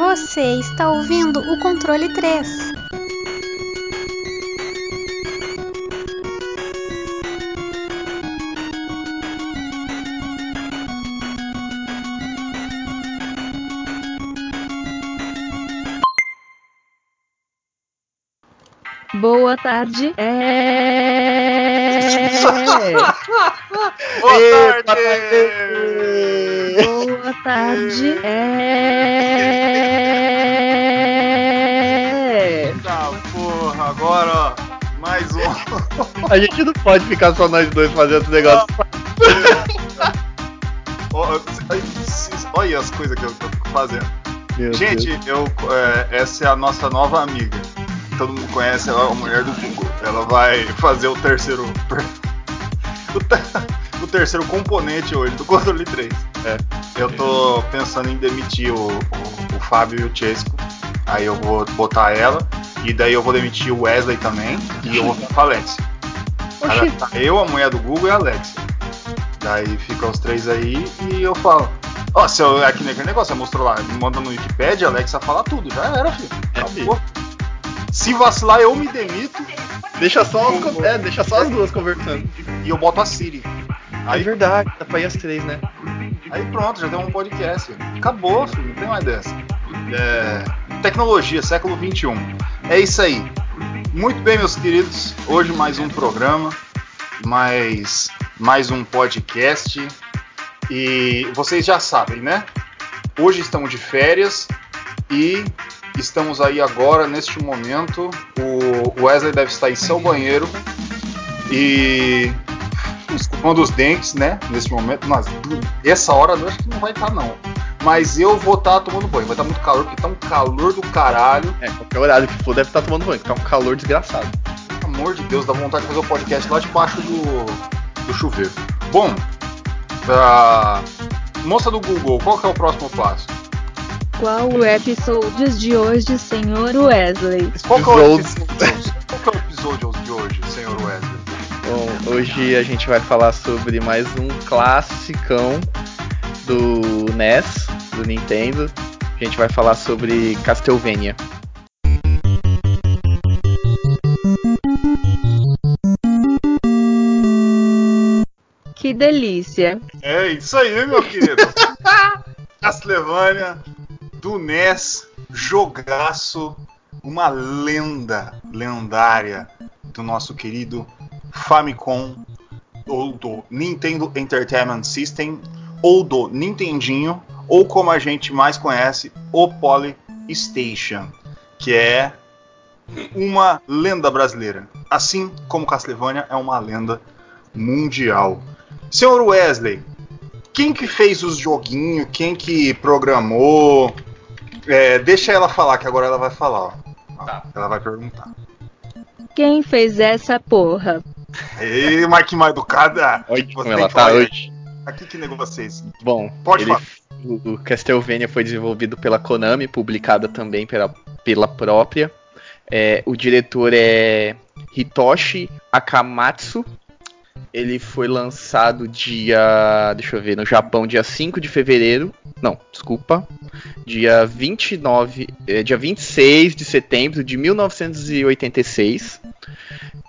Você está ouvindo o controle 3. Boa tarde. É. Boa tarde! Boa tarde. É. A gente não pode ficar só nós dois fazendo esse negócio. Olha as coisas que eu tô fazendo. Meu Gente, Deus. eu, é, essa é a nossa nova amiga. Todo mundo conhece ela, a mulher do Google. Ela vai fazer o terceiro. o, te- o terceiro componente hoje do controle 3. É. Eu tô pensando em demitir o, o, o Fábio e o Chesco. Aí eu vou botar ela. E daí eu vou demitir o Wesley também. E eu vou com eu, a mulher do Google e a Alexia. Daí fica os três aí e eu falo. Ó, se eu, é que nem aquele negócio, você mostrou lá, me manda no Wikipedia, a Alexa fala tudo, já era, filho. É, Acabou. Se vacilar, eu me demito Deixa só, as, é, deixa só as duas conversando. e eu boto a Siri. Aí Aí, verdade, dá pra ir as três, né? aí pronto, já tem um podcast. Acabou, filho, não tem mais dessa. É, tecnologia, século XXI. É isso aí. Muito bem, meus queridos. Hoje mais um programa, mais, mais um podcast. E vocês já sabem, né? Hoje estamos de férias e estamos aí agora, neste momento. O Wesley deve estar em seu banheiro e escovando os dentes, né? Neste momento. Mas essa hora eu acho que não vai estar, não. Mas eu vou estar tomando banho. Vai estar muito calor, porque tá um calor do caralho. É, qualquer horário que for deve estar tomando banho, que tá um calor desgraçado. Pelo amor de Deus, dá vontade de fazer o podcast lá debaixo do, do chuveiro. Bom, a moça do Google, qual que é o próximo passo? Qual o episódio de hoje, senhor Wesley? Qual que é o Episódio. episódio, qual que é o episódio de hoje, senhor Wesley? Bom, hoje a gente vai falar sobre mais um classicão do NES, do Nintendo. A gente vai falar sobre Castlevania. Que delícia. É isso aí, meu querido. Castlevania, do NES, jogaço, uma lenda lendária do nosso querido Famicom, ou do Nintendo Entertainment System, ou do Nintendinho, ou como a gente mais conhece, o Polystation, que é uma lenda brasileira. Assim como Castlevania é uma lenda mundial. Senhor Wesley, quem que fez os joguinhos? Quem que programou? É, deixa ela falar, que agora ela vai falar. Ó. Tá. Ela vai perguntar. Quem fez essa porra? Ei, mas que mal educada! Olha Você como tem ela que tá hoje. Aqui que negócio é esse? Bom, Pode ele, falar. o, Castlevania foi desenvolvido pela Konami, publicada também pela, pela própria. É, o diretor é Hitoshi Akamatsu. Ele foi lançado dia. Deixa eu ver, no Japão, dia 5 de fevereiro. Não, desculpa. Dia 29. É, dia 26 de setembro de 1986.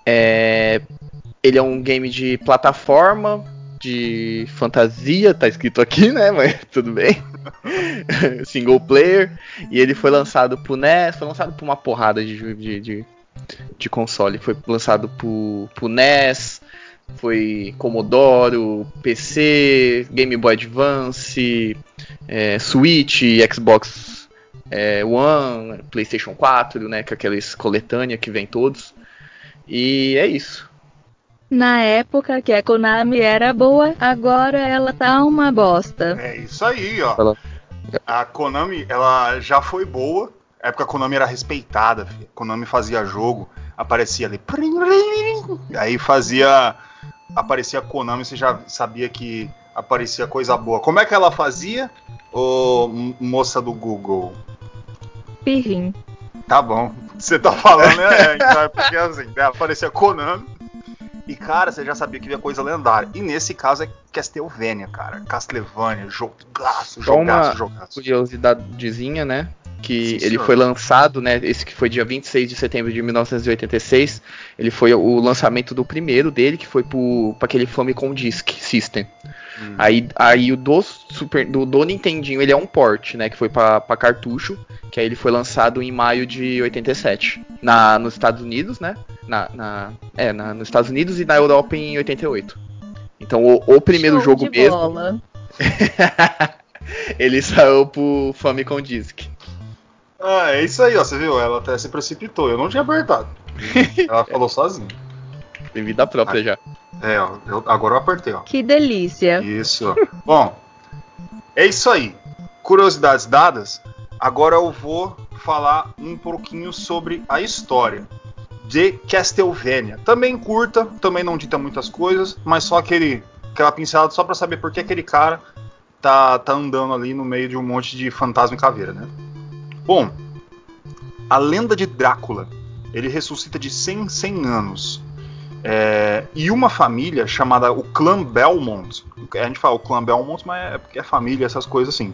É, ele é um game de plataforma, de fantasia, tá escrito aqui, né? Mas tudo bem. Single player. E ele foi lançado pro NES, foi lançado por uma porrada de, de, de, de console. Foi lançado pro, pro NES, foi Commodore, PC, Game Boy Advance, é, Switch, Xbox é, One, PlayStation 4, né? Com aqueles coletânea que vem todos. E é isso. Na época que a Konami era boa, agora ela tá uma bosta. É isso aí, ó. A Konami, ela já foi boa. Na época a Konami era respeitada. filho. A Konami fazia jogo, aparecia ali. Aí fazia. Aparecia a Konami, você já sabia que aparecia coisa boa. Como é que ela fazia, ô moça do Google? Pirrim. Tá bom. Você tá falando, né? Então é porque assim, né, aparecia Konami. E, cara, você já sabia que via coisa lendária. E nesse caso é Castlevania, cara. Castlevania, jogaço, Só uma jogaço, jogaço. curiosidadezinha, né? Que Sim, ele foi lançado, né? Esse que foi dia 26 de setembro de 1986. Ele foi o lançamento do primeiro dele, que foi para aquele Famicom Disk System. Hum. Aí, aí o do, Super, do, do Nintendinho ele é um port, né? Que foi pra, pra cartucho. Que aí ele foi lançado em maio de 87. Na, nos Estados Unidos, né? Na, na- é, na, nos Estados Unidos e na Europa em 88. Então o, o primeiro Show jogo de mesmo, bola. ele saiu pro Famicom Disk. Ah, é isso aí, ó. Você viu? Ela até se precipitou. Eu não tinha apertado. Ela falou sozinha. Tem vida própria já. É, ó. eu- agora eu apertei, ó. Que delícia. Isso. Bom, é isso aí. Curiosidades dadas. Agora eu vou falar um pouquinho sobre a história de Castlevania. Também curta, também não dita muitas coisas, mas só aquele aquela pincelada só pra saber por que aquele cara tá, tá andando ali no meio de um monte de fantasma e caveira, né? Bom, a lenda de Drácula, ele ressuscita de 100 em 100 anos. É, e uma família chamada o clã Belmont, a gente fala o clã Belmont, mas é porque é família, essas coisas assim,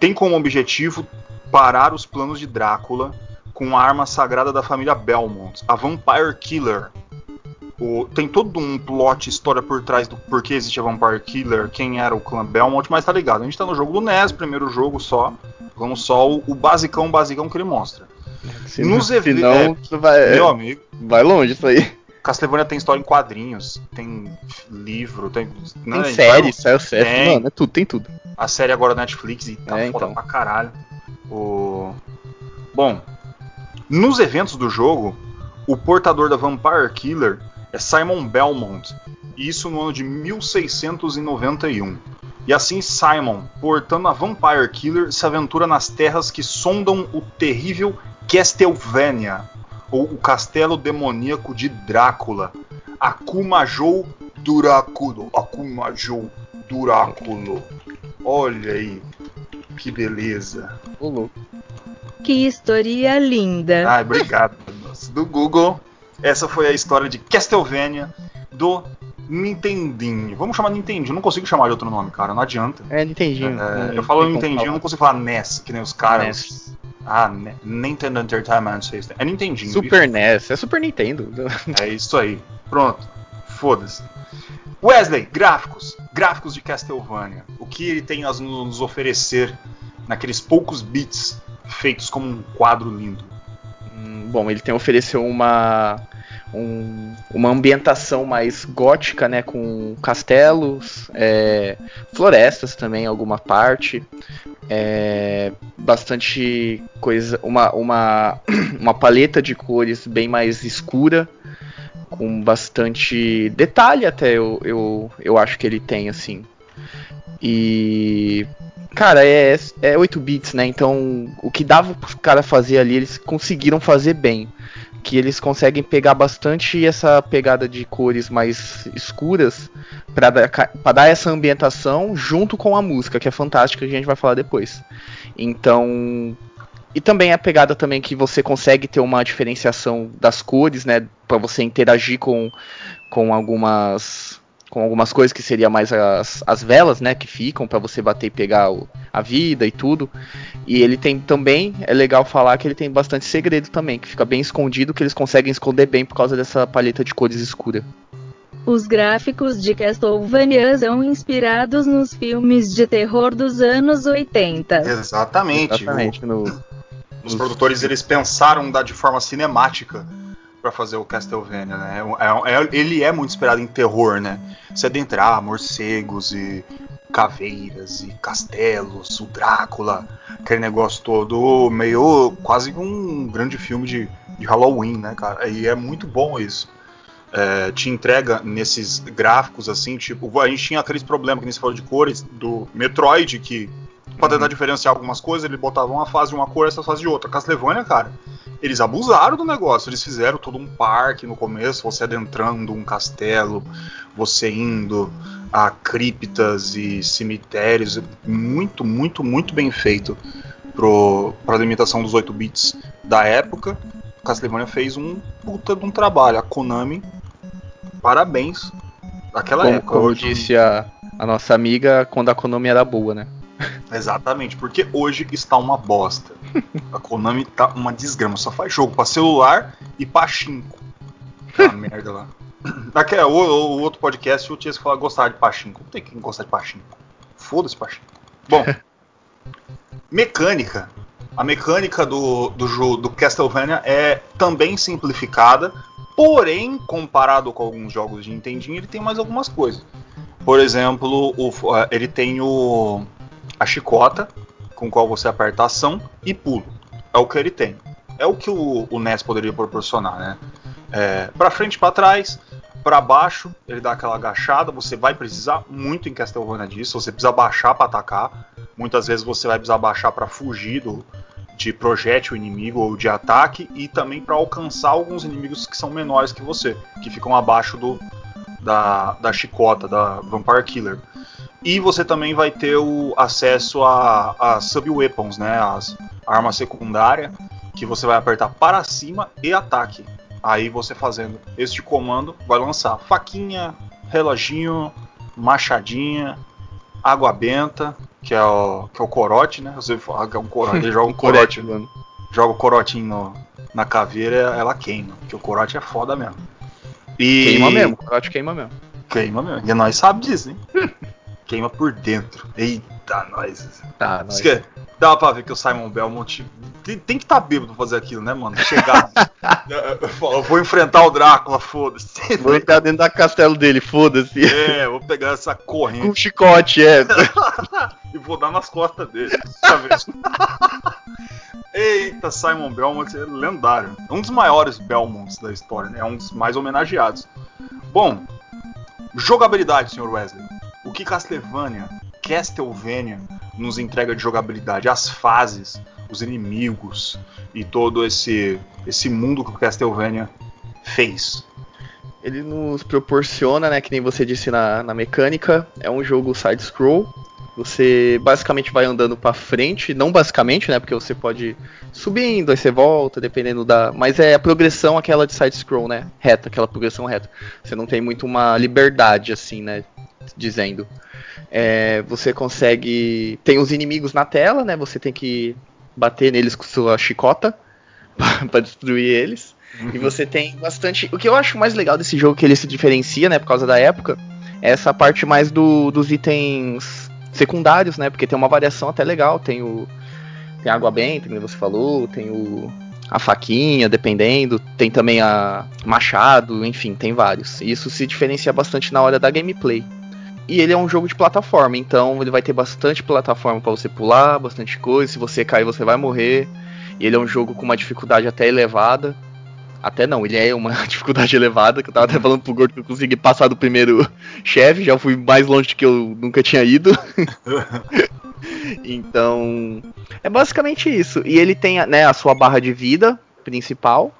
tem como objetivo parar os planos de Drácula com a arma sagrada da família Belmont, a Vampire Killer. O- tem todo um plot, história por trás do porquê existe a Vampire Killer, quem era o clã Belmont, mas tá ligado. A gente tá no jogo do NES, primeiro jogo só. Vamos só o, o basicão, basicão que ele mostra. Se, Nos ev- não, é, vai, Meu amigo, vai longe isso aí. Castlevania tem história em quadrinhos, tem livro, tem. né, a Tem gente série, saiu série, Tem. mano, é tudo, tem tudo. A série agora na Netflix e tá É, foda então. pra caralho. O... Bom, nos eventos do jogo, o portador da Vampire Killer é Simon Belmont, e isso no ano de 1691. E assim Simon, portando a Vampire Killer, se aventura nas terras que sondam o terrível Castlevania, ou o castelo demoníaco de Drácula. Akumajou Duraculo. Akumajou Duraculo. Olha aí, que beleza. Ô, louco. Que historia linda. Ai, obrigado. Do Google, essa foi a história de Castlevania do Nintendinho. Vamos chamar Nintendinho, não consigo chamar de outro nome, cara, não adianta. É Nintendinho. É, não eu falo Nintendinho, eu não consigo falar NES, que nem os caras. NES. Ah, Nintendo Entertainment System. É Nintendinho. Super NES, é Super Nintendo. É isso aí. Pronto. Foda-se. Wesley, gráficos. Gráficos de Castlevania. O que ele tem a nos oferecer naqueles poucos bits feitos como um quadro lindo. Bom, ele tem ofereceu uma um- uma ambientação mais gótica, né, com castelos, é, florestas também, alguma parte, é, bastante coisa, uma, uma uma paleta de cores bem mais escura, com bastante detalhe até eu, eu, eu acho que ele tem assim. E Cara, é, é 8 bits, né? Então, o que dava pros caras fazer ali, eles conseguiram fazer bem. Que eles conseguem pegar bastante essa pegada de cores mais escuras pra dar, dar essa ambientação junto com a música, que é fantástica, que a gente vai falar depois. Então. E também a pegada também que você consegue ter uma diferenciação das cores, né? Pra você interagir com, com algumas com algumas coisas que seria mais as, as velas, né, que ficam pra você bater e pegar o- a vida e tudo. E ele tem também, é legal falar que ele tem bastante segredo também, que fica bem escondido, que eles conseguem esconder bem por causa dessa paleta de cores escura. Os gráficos de Castlevania são inspirados nos filmes de terror dos anos 80. Exatamente. Exatamente. No, O- os produtores eles pensaram da, de forma cinemática pra fazer o Castlevania, né? É- é- ele é muito inspirado em terror, né? Se adentrar morcegos e caveiras e castelos, o Drácula, aquele negócio todo meio quase um grande filme de, de Halloween, né, cara? E é muito bom isso. É, te entrega nesses gráficos assim, tipo, a gente tinha aqueles problemas que nem você falou de cores do Metroid que Pra tentar diferenciar algumas coisas, ele botava uma fase de uma cor, essa fase de outra. Castlevania, cara, eles abusaram do negócio. Eles fizeram todo um parque no começo, você adentrando um castelo, você indo a criptas e cemitérios. Muito, muito, muito bem feito pro, pra limitação dos 8 bits da época. Castlevania fez um puta de um trabalho. A Konami, parabéns. Naquela como, época. como hoje, disse a, a nossa amiga, quando a economia era boa, né? Exatamente, porque hoje está uma bosta. A Konami tá uma desgrama, só faz jogo pra celular e pra 5. Tá merda lá. Aqui é o, o outro podcast, o Tias falar gostar de Pachinko. Não tem quem gostar de Pachinko. Foda-se Pachinko. Bom, mecânica. A mecânica do, do, jo- do Castlevania é também simplificada, porém, comparado com alguns jogos de Nintendinho, ele tem mais algumas coisas. Por exemplo, o- eh, ele tem o, a chicota, com qual você aperta ação e pulo. É o que ele tem. É o que o, o NES poderia proporcionar, né? É, para frente, para trás, para baixo, ele dá aquela agachada. Você vai precisar muito em Castlevania disso. Você precisa baixar para atacar. Muitas vezes você vai precisar baixar para fugir do, de projétil inimigo ou de ataque e também para alcançar alguns inimigos que são menores que você, que ficam abaixo do, da, da chicota, da Vampire Killer. E você também vai ter o acesso a, a sub-weapons, né? As armas secundárias, que você vai apertar para cima e ataque. Aí você fazendo este comando vai lançar faquinha, reloginho, machadinha, água benta, que é o, que é o corote, né? Você fala que é um corote, ele joga um corote, mano. joga o corotinho no- na caveira, ela queima, porque o corote é foda mesmo. E... Queima mesmo, acho que queima mesmo. Queima mesmo. E nós sabemos disso, hein? Queima por dentro. Eita, nós. Tá, Isso que dá pra ver que o Simon Belmont tem, tem que estar tá bêbado pra fazer aquilo, né, mano? Chegar. eu vou enfrentar o Drácula, foda-se. Vou entrar dentro da castelo dele, foda-se. É, vou pegar essa corrente Com chicote, é. e vou dar nas costas dele. Tá vendo? Eita, Simon Belmont é lendário. É um dos maiores Belmonts da história, né? É um dos mais homenageados. Bom, jogabilidade, Sr. Wesley. Que Castlevania, Castlevania nos entrega de jogabilidade? As fases, os inimigos e todo esse, esse mundo que o Castlevania fez. Ele nos proporciona, né, que nem você disse na, na mecânica, é um jogo side-scroll. Você basicamente vai andando pra frente, não basicamente, né, porque você pode subindo, aí você volta, dependendo da... Mas é a progressão aquela de side-scroll, né, reta, aquela progressão reta. Você não tem muito uma liberdade, assim, né, dizendo. É, você consegue... Tem os inimigos na tela, né, você tem que bater neles com sua chicota pra destruir eles. E você tem bastante. O que eu acho mais legal desse jogo que ele se diferencia, né, por causa da época, é essa parte mais do, dos itens secundários, né? Porque tem uma variação até legal. Tem o. Tem a água benta, como você falou, tem o. A faquinha, dependendo. Tem também a machado, enfim, tem vários. E isso se diferencia bastante na hora da gameplay. E ele é um jogo de plataforma, então ele vai ter bastante plataforma para você pular, bastante coisa. Se você cair, você vai morrer. E ele é um jogo com uma dificuldade até elevada. Até não, ele é uma dificuldade elevada, que eu tava até falando pro Gordo que eu consegui passar do primeiro chefe, já fui mais longe que eu nunca tinha ido. então, é basicamente isso. E ele tem né, a sua barra de vida principal.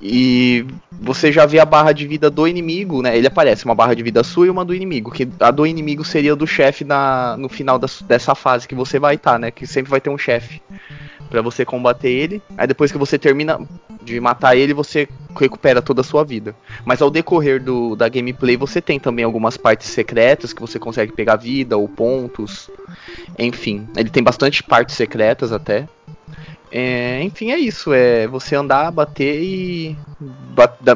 E você já vê a barra de vida do inimigo, né? Ele aparece uma barra de vida sua e uma do inimigo. Que a do inimigo seria do chefe na, no final das- dessa fase que você vai estar, né? Que sempre vai ter um chefe Pra você combater ele. Aí depois que você termina de matar ele, você recupera toda a sua vida. Mas ao decorrer do, da gameplay, você tem também algumas partes secretas que você consegue pegar vida ou pontos. Enfim, ele tem bastante partes secretas até. É, enfim, é isso. É você andar, bater e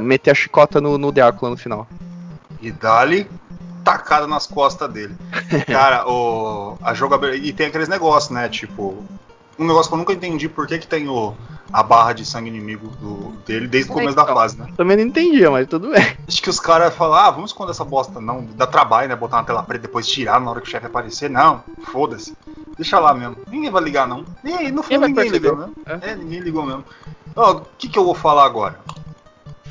meter a chicota no, no Drácula no final. E dá-lhe tacada nas costas dele. Cara, o, a jogabilidade. E tem aqueles negócios, né? Tipo. Um negócio que eu nunca entendi por que, que tem o, a barra de sangue inimigo do, dele desde o começo da então. fase, né? Também não entendia, mas tudo bem. Acho que os caras falam, ah, vamos esconder essa bosta. Não, dá trabalho, né? Botar na tela preta e depois tirar na hora que o chefe aparecer. Não, foda-se. Deixa lá mesmo. Ninguém vai ligar, não. Nem, no fundo ninguém ligou mesmo. É. ninguém ligou mesmo. Ó, o que, que eu vou falar agora?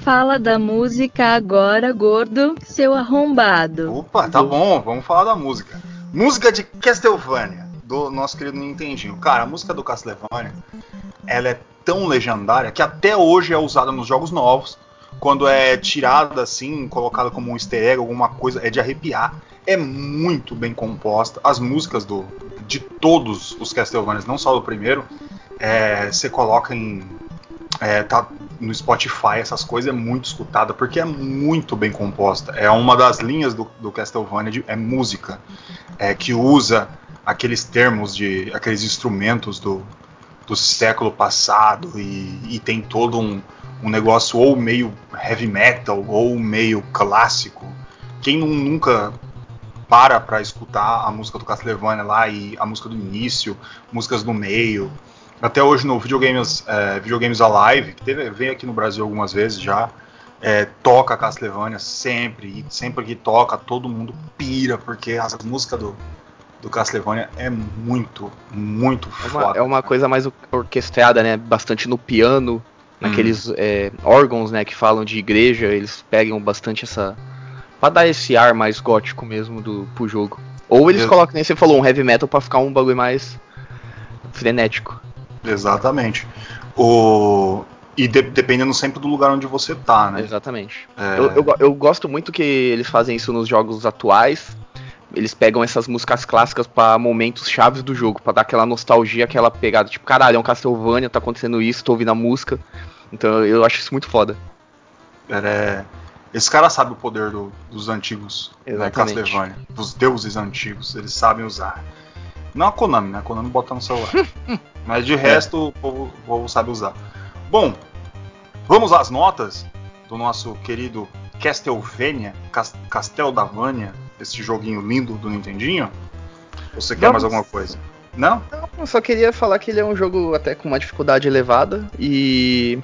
Fala da música agora, gordo, seu arrombado. Opa, tá bom, vamos falar da música. Música de Castlevania, do nosso querido Nintendinho. Cara, a música do Castlevania, ela é tão legendária que até hoje é usada nos jogos novos. Quando é tirada assim, colocada como um easter egg, alguma coisa, é de arrepiar. É muito bem composta. As músicas do, de todos os Castlevanias, não só do primeiro, é, você coloca em. é, tá no Spotify, essas coisas, é muito escutada, porque é muito bem composta. É uma das linhas do, do Castlevania, de, é música, é, que usa aqueles termos de. aqueles instrumentos do, do século passado e, e tem todo um, um negócio ou meio heavy metal ou meio clássico. Quem nunca para para escutar a música do Castlevania lá e a música do início, músicas do meio. Até hoje no Videogames, é, Videogames Alive, que teve, veio aqui no Brasil algumas vezes já, é, toca Castlevania sempre, e sempre que toca todo mundo pira, porque as músicas do, do Castlevania é muito, muito é uma, foda. É uma coisa mais orquestrada, né? Bastante no piano, naqueles hum. é, órgãos, né, que falam de igreja, eles pegam bastante essa para dar esse ar mais gótico mesmo do pro jogo. Ou eles colocam, nem você falou, um heavy metal para ficar um bagulho mais frenético. Exatamente. O e de, dependendo sempre do lugar onde você tá, né? Exatamente. É... Eu, eu, eu, gosto muito que eles fazem isso nos jogos atuais. Eles pegam essas músicas clássicas para momentos chaves do jogo, para dar aquela nostalgia, aquela pegada, tipo, caralho, é um Castlevania, tá acontecendo isso, tô ouvindo a música. Então eu acho isso muito foda. É, esse cara sabe o poder do, dos antigos né, Castlevania, dos deuses antigos, eles sabem usar. Não a Konami, né? A Konami bota no celular. Mas de resto, o povo, o povo sabe usar. Bom, vamos às notas do nosso querido Castlevania, Castel da Vânia, esse joguinho lindo do Nintendinho? Ou você quer mais alguma coisa? Não? Não, eu só queria falar que ele é um jogo até com uma dificuldade elevada e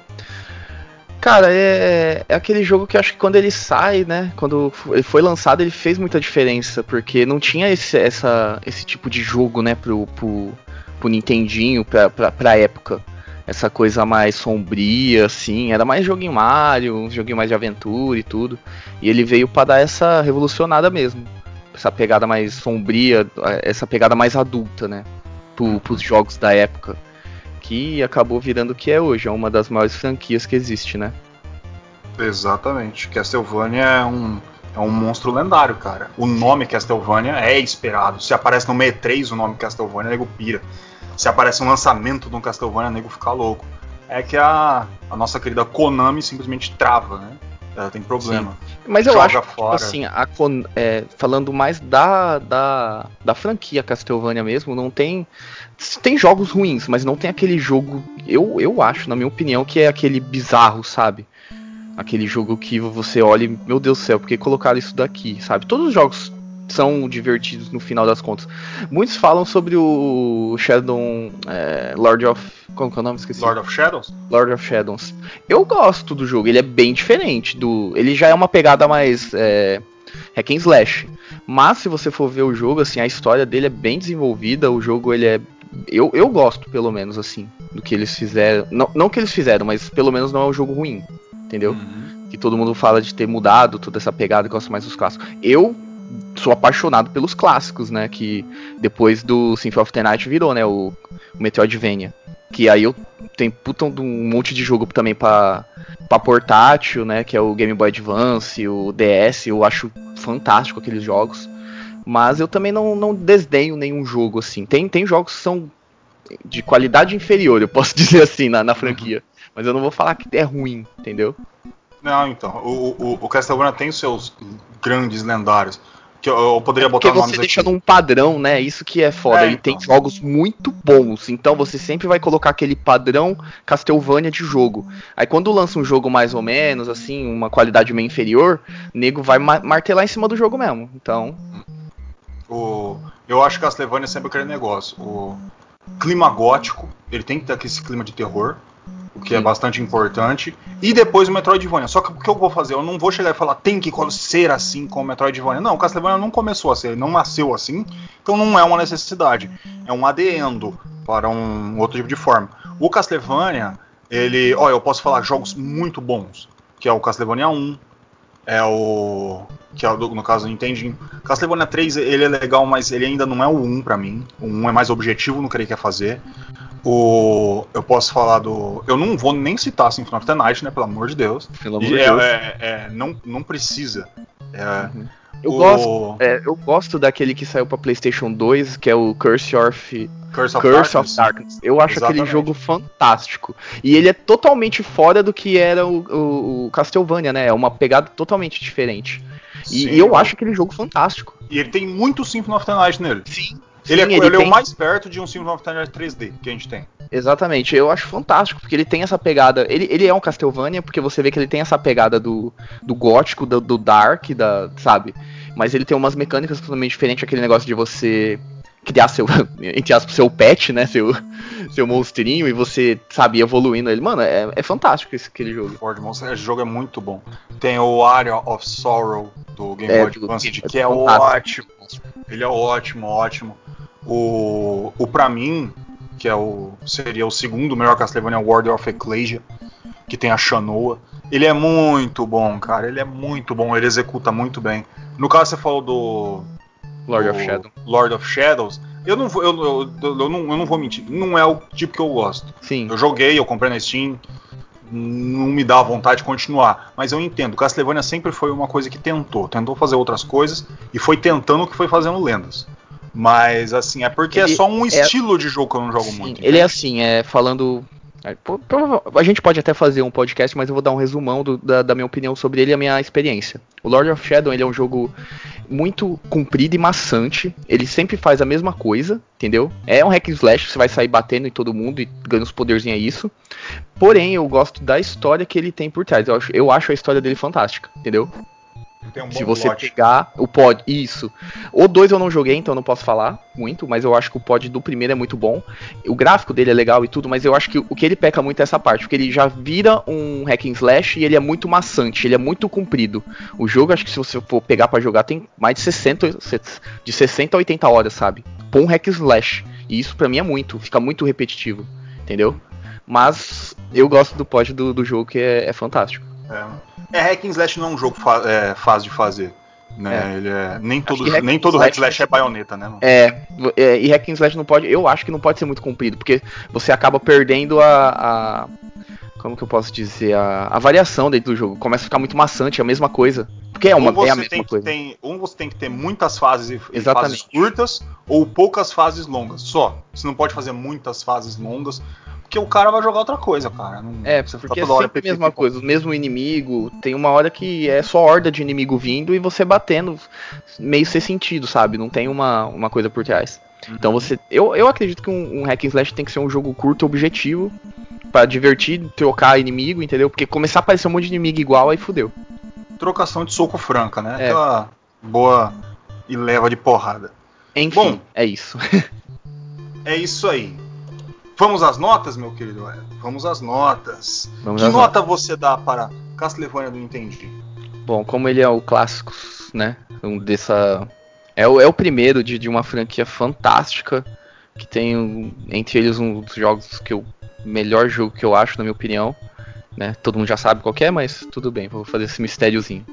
Cara, é, é aquele jogo que acho que quando ele sai, né? Quando ele foi lançado, ele fez muita diferença, porque não tinha esse, essa, esse tipo de jogo, né, pro, pro, pro Nintendinho, pra, pra, pra época. Essa coisa mais sombria, assim. Era mais joguinho Mario, um joguinho mais de aventura e tudo. E ele veio para dar essa revolucionada mesmo. Essa pegada mais sombria, essa pegada mais adulta, né? Pro, pros jogos da época que acabou virando o que é hoje, é uma das maiores franquias que existe, né? Exatamente. Castlevania é um, é um monstro lendário, cara. O nome Castlevania é esperado. Se aparece no 63 o nome Castlevania, nego pira. Se aparece um lançamento de um Castlevania, nego fica louco. É que a, a nossa querida Konami simplesmente trava, né? Ela tem problema. Sim. Mas eu Joga acho, fora. assim, a, é, falando mais da, da, da franquia Castlevania mesmo, não tem tem jogos ruins, mas não tem aquele jogo, eu, eu acho, na minha opinião, que é aquele bizarro, sabe? Aquele jogo que você olha e, meu Deus do céu, por que colocaram isso daqui, sabe? Todos os jogos são divertidos no final das contas. Muitos falam sobre o Shadow é, Lord of. Como que é o nome? Esqueci. Lord of Shadows? Lord of Shadows. Eu gosto do jogo, ele é bem diferente. do Ele já é uma pegada mais. É, hack and slash. Mas se você for ver o jogo, assim, a história dele é bem desenvolvida, o jogo ele é eu, eu gosto, pelo menos, assim, do que eles fizeram. Não, não que eles fizeram, mas pelo menos não é um jogo ruim, entendeu? Uhum. Que todo mundo fala de ter mudado toda essa pegada e gosta mais dos clássicos. Eu sou apaixonado pelos clássicos, né? Que depois do Symphony of the Night virou, né? O, o Metroidvania. Que aí eu tenho puta um monte de jogo também pra, portátil, né? Que é o Game Boy Advance, o DS. Eu acho fantástico aqueles jogos. Mas eu também não, não desdenho nenhum jogo assim. Tem, tem jogos que são de qualidade inferior, eu posso dizer assim, na, na franquia. Mas eu não vou falar que é ruim, entendeu? Não, então. O, o, o Castlevania tem seus grandes lendários. Que eu, eu poderia é botar Porque você deixa aqui. num padrão, né? Isso que é foda. É, Ele então. tem jogos muito bons. Então você sempre vai colocar aquele padrão Castlevania de jogo. Aí quando lança um jogo mais ou menos, assim, uma qualidade meio inferior, o nego vai martelar em cima do jogo mesmo. Então. O, eu acho que Castlevania é sempre aquele negócio. O clima gótico, ele tem que ter esse clima de terror, o que é bastante importante. E depois o Metroidvania. Só que o que eu vou fazer? Eu não vou chegar e falar tem que ser assim com o Metroidvania. Não, o Castlevania não começou a ser, ele não nasceu assim. Então não é uma necessidade. É um adendo para um outro tipo de forma. O Castlevania, ele. Olha, eu posso falar jogos muito bons. Que é o Castlevania 1, é o que é o, no caso do Nintendinho. Castlevania 3 ele é legal, mas ele ainda não é o 1 para mim. O 1 é mais objetivo no que ele quer fazer. O eu posso falar do eu não vou nem citar Symphony of the Night, né, pelo amor de Deus. Pelo amor de é, Deus. É, é, não não precisa. É, uhum. Eu, o... gosto, é, eu gosto daquele que saiu pra PlayStation 2, que é o Curse of, Curse of, Curse Darkness. of Darkness. Eu acho Exatamente. aquele jogo fantástico. E ele é totalmente fora do que era o, o, o Castlevania, né? É uma pegada totalmente diferente. E, Sim, e eu acho aquele jogo fantástico. E ele tem muito Symphony of the Night nele. Sim. Ele, é, ele, ele tem... é o mais perto de um Symphony of the Night 3D que a gente tem. Exatamente, eu acho fantástico, porque ele tem essa pegada. Ele, ele é um Castlevania, porque você vê que ele tem essa pegada do, do gótico, do, do dark, da, sabe? Mas ele tem umas mecânicas totalmente diferentes, aquele negócio de você criar seu, entre aspas, seu pet, né? Seu, seu monstrinho e você, sabe, evoluindo ele. Mano, é, é fantástico esse, aquele jogo. Ford Monster, esse jogo é muito bom. Tem o Area of Sorrow do Game É, Boy Advance, é que é fantástico. ótimo. Ele é ótimo, ótimo. O, o pra mim, que é o seria o segundo melhor Castlevania, é Order of Ecclesia, que tem a Shanoa. Ele é muito bom, cara. Ele é muito bom, ele executa muito bem. No caso você falou do Lord of Shadow. Lord of Shadows. Eu não vou, eu, eu- eu- não, eu não vou mentir, não é o tipo que eu gosto. Sim. Eu joguei, eu comprei na Steam, não me dá vontade de continuar. Mas eu entendo, Castlevania sempre foi uma coisa que tentou, tentou fazer outras coisas e foi tentando o que foi fazendo lendas. Mas assim, é porque Ele é só um é- estilo de jogo que eu não jogo Sim, muito. ele é assim, é falando. A gente pode até fazer um podcast, mas eu vou dar um resumão do- da, da minha opinião sobre ele e a minha experiência. O Lord of Shadow ele é um jogo muito comprido e maçante. Ele sempre faz a mesma coisa, entendeu? É um hack and slash, você vai sair batendo em todo mundo e ganhando os poderzinhos, é isso. Porém, eu gosto da história que ele tem por trás. Eu acho, eu acho a história dele fantástica, entendeu? Um Se você plot. pegar o pod, isso. O 2 eu não joguei, então eu não posso falar muito, mas eu acho que o pod do primeiro é muito bom. O gráfico dele é legal e tudo, mas eu acho que o que ele peca muito é essa parte, porque ele já vira um hack and slash e ele é muito maçante, ele é muito comprido. O jogo, acho que se você for pegar pra jogar, tem mais de 60, de 60 a 80 horas, sabe? Por um hack and slash. E isso pra mim é muito, fica muito repetitivo, entendeu? Mas eu gosto do pod do, do jogo que é- é fantástico. É, é hack and slash não é um jogo é, fácil de fazer. Né? É. Ele é, nem todo, nem todo hack and slash- é baioneta, né? mano? É, é, e hack and slash não pode, eu acho que não pode ser muito comprido, porque você acaba perdendo a, a- como que eu posso dizer, a, a variação dentro do jogo. Começa a ficar muito maçante, é a mesma coisa. Porque é uma, ou você é a tem mesma que coisa. tem- ou você tem que ter muitas fases e, fases curtas, ou poucas fases longas. Só. Você não pode fazer muitas fases longas, porque o cara vai jogar outra coisa, cara. Não- É, porque é sempre a mesma coisa, o mesmo inimigo. Tem uma hora que é só horda de inimigo vindo e você batendo, meio sem sentido, sabe? Não tem uma, uma coisa por trás. Então você. Eu, eu acredito que um, um hack and slash tem que ser um jogo curto e objetivo. Pra divertir, trocar inimigo, entendeu? Porque começar a aparecer um monte de inimigo igual, aí fudeu. Trocação de soco franca, né? É. Aquela boa e leva de porrada. Enfim, Bom. é isso. É isso aí. Vamos às notas, meu querido? Ed? Vamos às notas. Vamos que às nota você dá para Castlevania do Entendi? Bom, como ele é o clássico, né? Um dessa. É o, é o primeiro de, de uma franquia fantástica. Que tem um- entre eles um dos jogos que eu. Melhor jogo que eu acho, na minha opinião. Né? Todo mundo já sabe qual que é, mas tudo bem, vou fazer esse mistériozinho.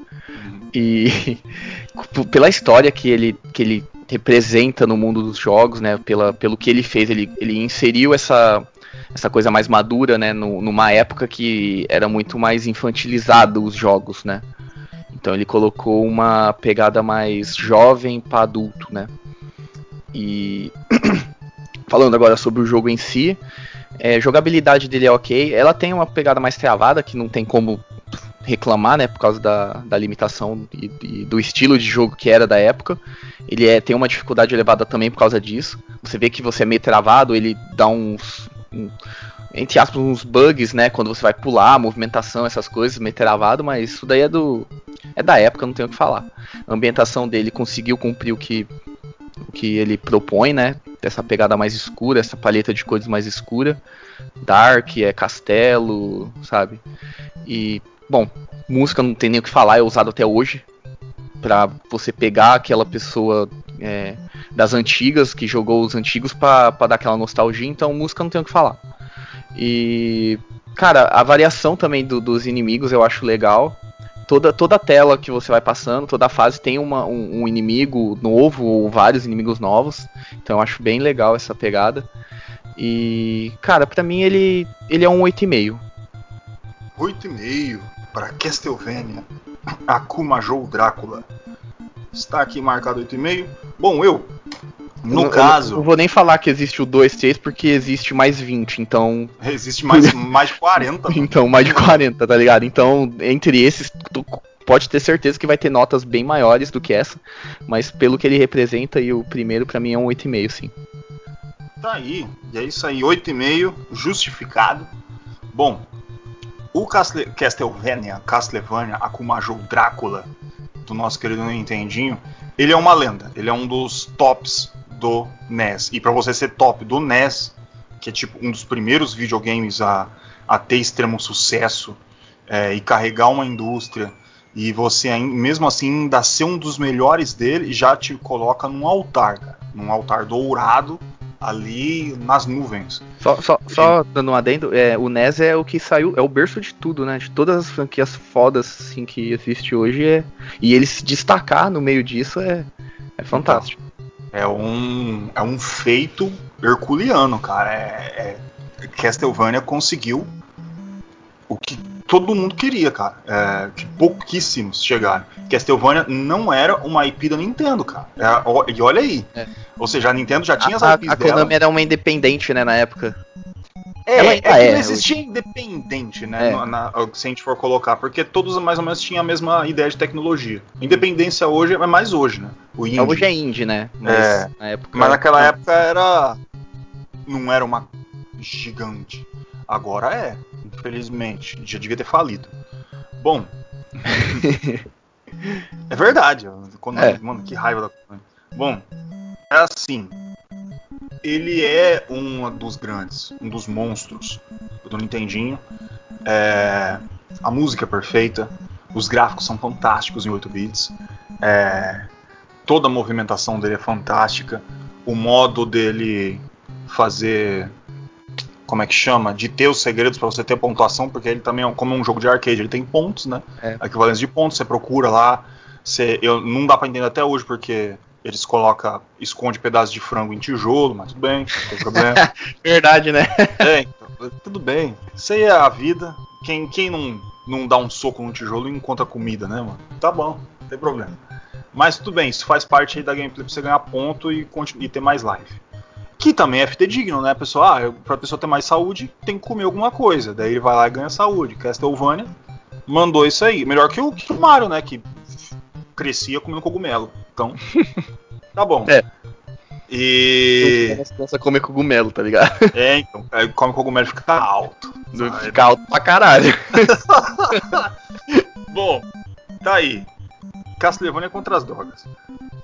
E p- pela história que ele, que ele representa no mundo dos jogos, né? Pela, pelo que ele fez, ele, ele inseriu essa, essa coisa mais madura, né? no- numa época que era muito mais infantilizado os jogos, né? Então ele colocou uma pegada mais jovem para adulto, né? E falando agora sobre o jogo em si, é, jogabilidade dele é ok. Ela tem uma pegada mais travada que não tem como reclamar, né? Por causa da, da limitação e, e do estilo de jogo que era da época. Ele é, tem uma dificuldade elevada também por causa disso. Você vê que você é meio travado, ele dá uns. um- entre aspas, uns bugs, né? Quando você vai pular, movimentação, essas coisas, meio travado, mas isso daí é do. É da época, não tenho o que falar. A ambientação dele conseguiu cumprir o que, o que ele propõe, né? Essa pegada mais escura, essa paleta de cores mais escura. Dark, é castelo, sabe? E, bom, música não tem nem o que falar, é usado até hoje. Pra você pegar aquela pessoa é, das antigas, que jogou os antigos, pra dar aquela nostalgia, então música não tem o que falar. E, cara, a variação também do- dos inimigos eu acho legal. Toda, toda tela que você vai passando, toda fase tem uma, um, um inimigo novo ou vários inimigos novos. Então eu acho bem legal essa pegada. E, cara, pra mim ele, ele é um 8,5. 8,5 para Castlevania Akuma Joe Drácula. Está aqui marcado 8,5. Bom, eu, no Eu caso, Eu não vou nem falar que existe o 2, 3, porque existe mais 20, então. existe mais, mais de 40. mano. Então, mais de 40, tá ligado? Então, entre esses, tu pode ter certeza que vai ter notas bem maiores do que essa. Mas pelo que ele representa, e o primeiro pra mim é um 8,5, sim. Tá aí. E é isso aí. 8,5, justificado. Bom, o Castle Castlevania, Castlevania, Akumajou Drácula, do nosso querido Nintendinho, ele é uma lenda. Ele é um dos tops do NES. E para você ser top do NES, que é tipo um dos primeiros videogames a, a ter extremo sucesso é, e carregar uma indústria, e você mesmo assim ainda ser um dos melhores dele, já te coloca num altar, cara, num altar dourado ali nas nuvens. Só, só, só dando um adendo, é, o NES é o que saiu, é o berço de tudo, né? De todas as franquias fodas assim, que existe hoje. É, e ele se destacar no meio disso é, é fantástico. Então, é, um, é um feito herculeano, cara. É, é, Castlevania conseguiu o que todo mundo queria, cara. É, que pouquíssimos chegaram. Castlevania não era uma IP da Nintendo, cara. É, e olha aí. É. Ou seja, a Nintendo já tinha a, as IPs a, a dela. A Konami era uma independente, né, na época. É, Ela é, é, não existia hoje. independente, né? É. Na, se a gente for colocar, porque todos mais ou menos tinham a mesma ideia de tecnologia. Independência hoje é mais hoje, né? O indie. Hoje é indie, né? Mas, é, na época, mas naquela época era. Não era uma gigante. Agora é, infelizmente. Já devia ter falido. Bom. é verdade. É. Mano, que raiva da. Bom, é assim. Ele é um dos grandes, um dos monstros do Nintendinho. É, a música é perfeita, os gráficos são fantásticos em 8 bits. É, toda a movimentação dele é fantástica. O modo dele fazer como é que chama, de ter os segredos para você ter pontuação, porque ele também é como um jogo de arcade, ele tem pontos, né? É. Equivalência de pontos, você procura lá. Você, eu, não dá para entender até hoje porque eles colocam, esconde pedaços de frango em tijolo, mas tudo bem, não tem problema. Verdade, né? É, então, tudo bem. Isso aí é a vida. Quem, quem não, não dá um soco no tijolo encontra comida, né, mano? Tá bom, não tem problema. Mas tudo bem, isso faz parte aí da gameplay pra você ganhar ponto e, e ter mais life. Que também é digno, né? A pessoa, ah, pra pessoa ter mais saúde, tem que comer alguma coisa. Daí ele vai lá e ganha saúde. Castlevania mandou isso aí. Melhor que o, que o Mario, né? Que crescia comendo cogumelo. Então, tá bom. É. E. Começa a comer cogumelo, tá ligado? É, então. Aí come cogumelo e fica alto. Fica alto pra caralho. bom, tá aí. Castlevania contra as drogas.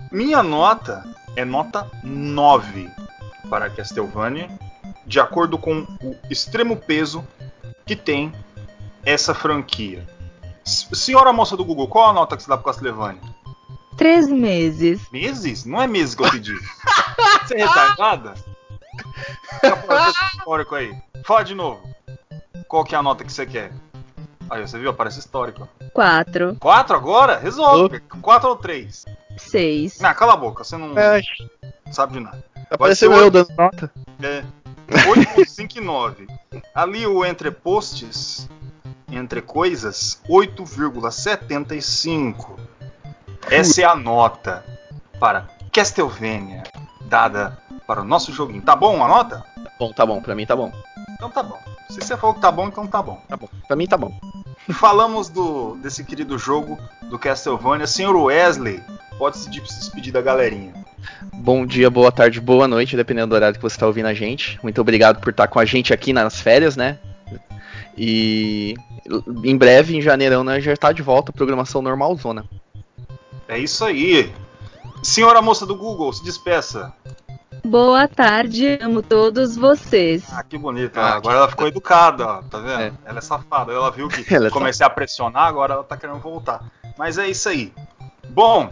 Minha nota é nota 9 para Castlevania, de acordo com o extremo peso que tem essa franquia. Senhora moça do Google, qual a nota que você dá para Castlevania? Três meses. Meses? Não é meses que eu pedi. você é retardada? histórico aí. Fala de novo. Qual que é a nota que você quer? Aí, você viu? Aparece histórico. Quatro. Quatro agora? Resolve. Quatro ou três? Seis. Não, cala a boca. Você não, é. não sabe de nada. Apareceu eu dando nota. É. 8.5 e 9. Ali o entre posts, entre coisas, 8,75. Essa é a nota para Castlevania dada para o nosso joguinho. Tá bom a nota? Tá bom, tá bom. Pra mim tá bom. Então tá bom. Se você falou que tá bom, então tá bom. Tá bom. Pra mim tá bom. Falamos do desse querido jogo do Castlevania. Senhor Wesley, pode se despedir da galerinha. Bom dia, boa tarde, boa noite, dependendo do horário que você está ouvindo a gente. Muito obrigado por estar com a gente aqui nas férias, né? E em breve, em janeirão, né, já está de volta a programação normal zona. É isso aí. Senhora moça do Google, se despeça. Boa tarde, amo todos vocês. Ah, que bonita. Ah, agora ela ficou educada, ó, tá vendo? É. Ela é safada. Ela viu que ela é comecei a pressionar, agora ela tá querendo voltar. Mas é isso aí. Bom,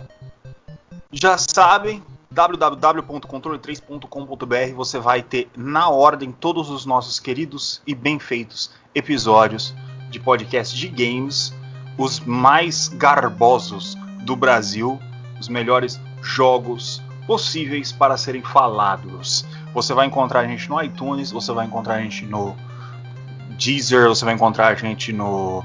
já sabem, www.controle3.com.br você vai ter na ordem todos os nossos queridos e bem feitos episódios de podcast de games, os mais garbosos do Brasil, os melhores jogos possíveis para serem falados. Você vai encontrar a gente no iTunes, você vai encontrar a gente no Deezer, você vai encontrar a gente no,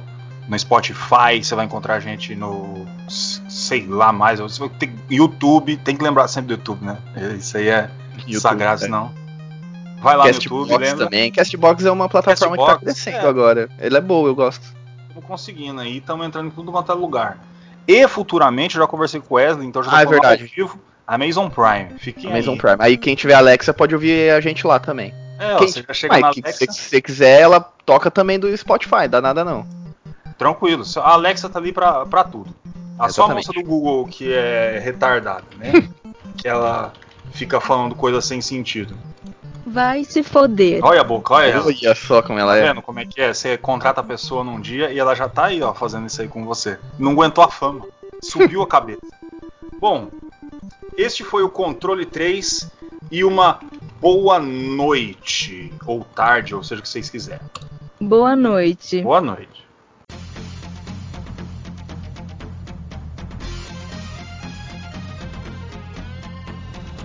no Spotify, você vai encontrar a gente no sei lá mais. Você tem YouTube, tem que lembrar sempre do YouTube, né? Isso aí é YouTube, sagrado, é. senão. Vai lá Castbox no YouTube, lembra? também. Castbox é uma plataforma Castbox, que tá crescendo é. agora. Ele é boa, eu gosto. Estamos conseguindo aí, estamos entrando em tudo quanto é lugar. E futuramente, eu já conversei com o Wesley, então já ah, é verdade. Vivo, Amazon Prime. Fiquem Amazon aí. Prime. Aí quem tiver Alexa pode ouvir a gente lá também. É, ó, Quem você já chega Mas, na Alexa, se você quiser, ela toca também do Spotify, dá nada não. Tranquilo. A Alexa tá ali pra, pra tudo. A só a moça do Google que é retardada, né? que ela fica falando coisas sem sentido. Vai se foder. Olha a boca, olha ela. Olha só como ela Tá é. vendo como é que é? Você contrata a pessoa num dia e ela já tá aí, ó, fazendo isso aí com você. Não aguentou a fama. Subiu a cabeça. Bom, este foi o Controle 3 e uma boa noite. Ou tarde, ou seja o que vocês quiserem. Boa noite. Boa noite.